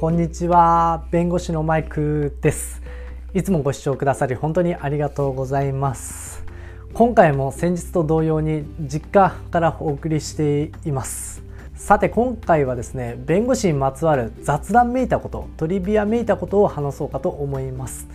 こんにちは。弁護士のマイクです。いつもご視聴くださり本当にありがとうございます。今回も先日と同様に実家からお送りしています。さて今回はですね弁護士にまつわる雑談めいたことトリビアめいたことを話そうかと思います。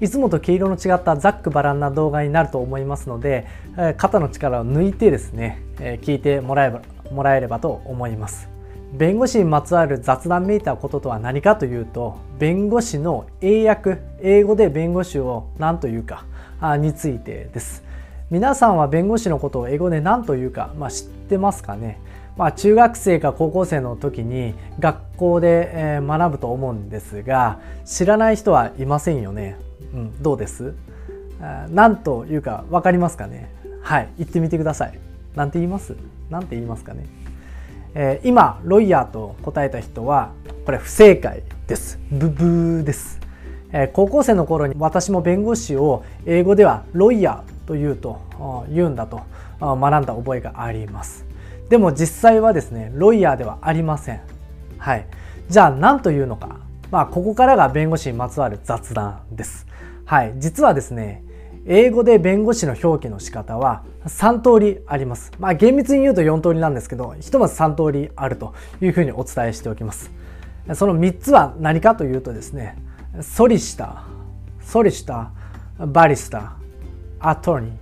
いつもと毛色の違ったざっくばらんな動画になると思いますので肩の力を抜いてですね聞いてもらえばもらえればと思います。弁護士にまつわる雑談めいたこととは何かというと弁護士の英訳英語で弁護士を何というかあについてです。皆さんは弁護士のことを英語で何というか、まあ、知ってますかね？まあ、中学生か高校生の時に学校で学ぶと思うんですが知らない人はいませんよね、うん、どうです？何というか分かりますかね？はい言ってみてください。何て言います？何て言いますかね？えー、今ロイヤーと答えた人はこれ不正解です。ブブーです、えー、高校生の頃に私も弁護士を英語ではロイヤーというと言うんだと学んだ覚えがあります。でも実際はですねロイヤーではありません。はい。じゃあ何というのか。まあここからが弁護士にまつわる雑談です。はい。実はですね英語で弁護士の表記の仕方は3通りあります。まあ厳密に言うと4通りなんですけど、ひとまず3通りあるというふうにお伝えしておきます。その3つは何かというとですね、ソリシタ、ソリシタ、バリスタ、アトニー。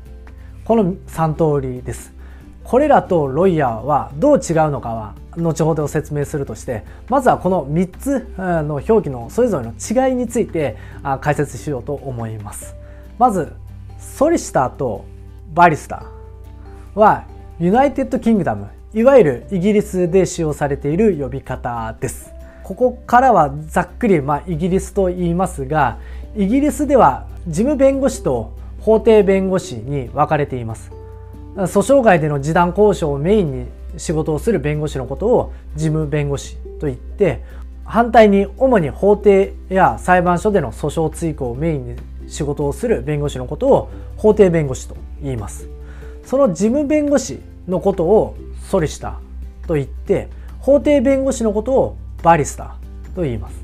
この3通りです。これらとロイヤーはどう違うのかは後ほど説明するとしてまずはこの3つの表記のそれぞれの違いについて解説しようと思いますまず solicitor と barrister は United Kingdom いわゆるイギリスで使用されている呼び方です。ここからはざっくり、まあ、イギリスと言いますがイギリスでは事務弁護士と法廷弁護士に分かれています。訴訟外での示談交渉をメインに仕事をする弁護士のことを事務弁護士と言って反対に主に法廷や裁判所での訴訟追行をメインに仕事をする弁護士のことを法廷弁護士と言います。その事務弁護士のことをソリシタと言って法廷弁護士のことをバリスタと言います。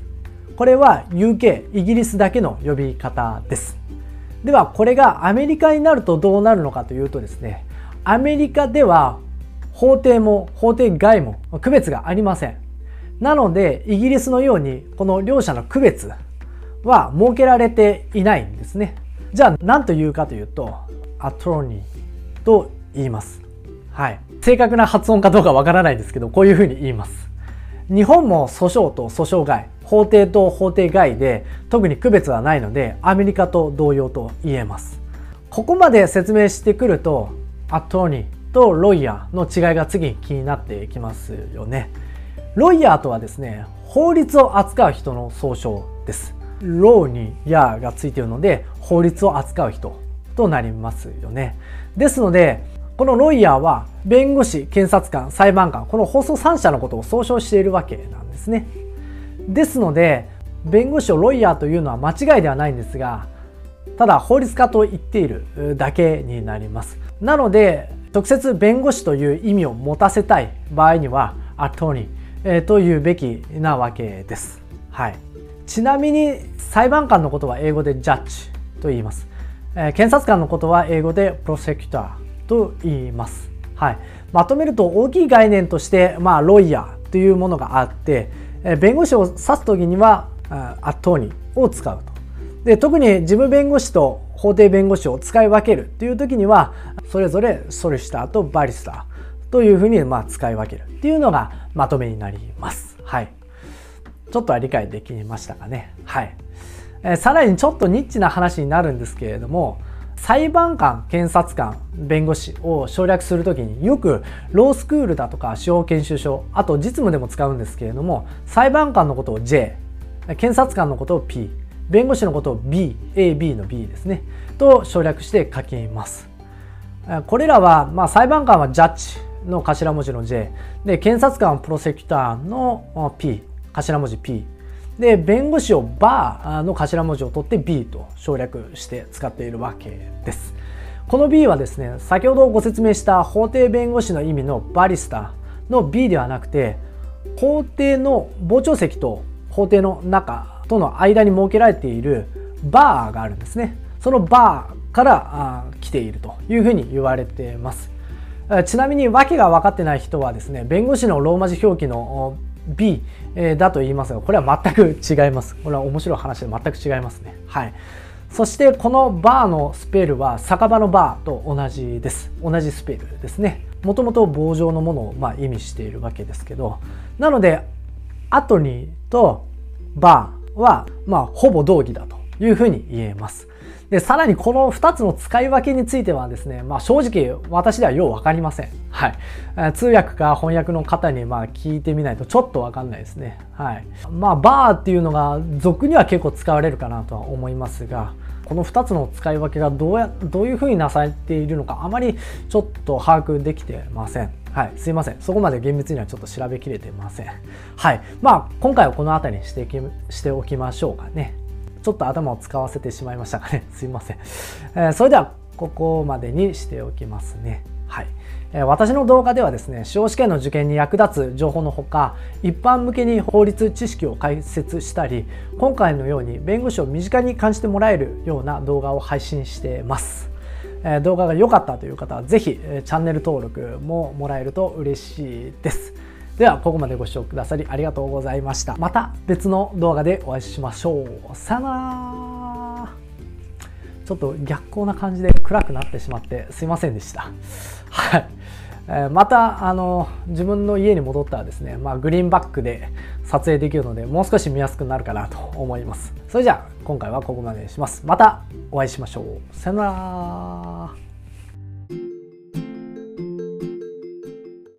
これは UK イギリスだけの呼び方です。ではこれがアメリカになるとどうなるのかというとですねアメリカでは法廷も法廷外も区別がありません。なのでイギリスのようにこの両者の区別は設けられていないんですね。じゃあ何と言うかというとアトロニーと言います。はい。正確な発音かどうかわからないですけどこういうふうに言います。日本も訴訟と訴訟外法廷と法廷外で特に区別はないのでアメリカと同様と言えます。ここまで説明してくるとアトロニーとロイヤーの違いが次に気になってきますよね。ロイヤーとはですね法律を扱う人の総称です。ローにやがついているので法律を扱う人となりますよね。ですのでこのロイヤーは弁護士、検察官、裁判官この放送3者のことを総称しているわけなんですね。ですので弁護士をロイヤーというのは間違いではないんですがただ法律家と言っているだけになります。なので直接弁護士という意味を持たせたい場合にはアトニーというべきなわけです。はい。ちなみに裁判官のことは英語でジャッジと言います。えー、検察官のことは英語でプロセクターと言います。はい、まとめると大きい概念として、まあ、ロイヤーというものがあって、えー、弁護士を指す時にはアトニーを使うと。で特に事務弁護士と法廷弁護士を使い分けるという時にはそれぞれソリスターとバリスターというふうにまあ使い分けるっていうのがまとめになります。はい。ちょっとは理解できましたかね。はい。えー、さらにちょっとニッチな話になるんですけれども、裁判官、検察官、弁護士を省略するときによくロースクールだとか司法研修所、あと実務でも使うんですけれども、裁判官のことを J、検察官のことを P、弁護士のことを B、AB の B ですね、と省略して書きます。これらは、まあ、裁判官はジャッジの頭文字の J、で、検察官はプロセクターの P、頭文字 P で弁護士をバーの頭文字を取って B と省略して使っているわけです。この B はですね先ほどご説明した法廷弁護士の意味のバリスタの B ではなくて法廷の傍聴席と法廷の中との間に設けられているバーがあるんですね。そのバーから来ているというふうに言われてます。ちなみに訳が分かってない人はですね弁護士のローマ字表記の B だと言いますがこれは全く違います。これは面白い話で全く違いますね。はい。そしてこのバーのスペルは酒場のバーと同じです。同じスペルですね。もともと棒状のものをま意味しているわけですけどなのでアトニーとバーはまあほぼ同義だと。いうふうに言えますで、さらにこの2つの使い分けについてはですね、まあ正直私ではようわかりません。はい。通訳か翻訳の方にまあ聞いてみないとちょっとわかんないですね。はい。まあバーっていうのが俗には結構使われるかなとは思いますが、この2つの使い分けがどうやどういうふうになされているのかあまりちょっと把握できてません。はい、すいません。そこまで厳密にはちょっと調べきれてません。はい。まあ、今回はこの辺りにしてしておきましょうかね。ちょっと頭を使わせてしまいましたかね。すいません。えー、それでは、ここまでにしておきますね。はい。えー、私の動画ではですね、司法試験の受験に役立つ情報のほか、一般向けに法律知識を解説したり、今回のように弁護士を身近に感じてもらえるような動画を配信しています。えー、動画が良かったという方は、ぜひ、えチャンネル登録ももらえると嬉しいです。ではここまでご視聴くださりありがとうございました。また別の動画でお会いしましょう。さよなら。ちょっと逆光な感じで暗くなってしまってすいませんでした。はい。またあの自分の家に戻ったらですね、まあ、グリーンバックで撮影できるのでもう少し見やすくなるかなと思います。それじゃあ今回はここまでにします。またお会いしましょう。さよなら。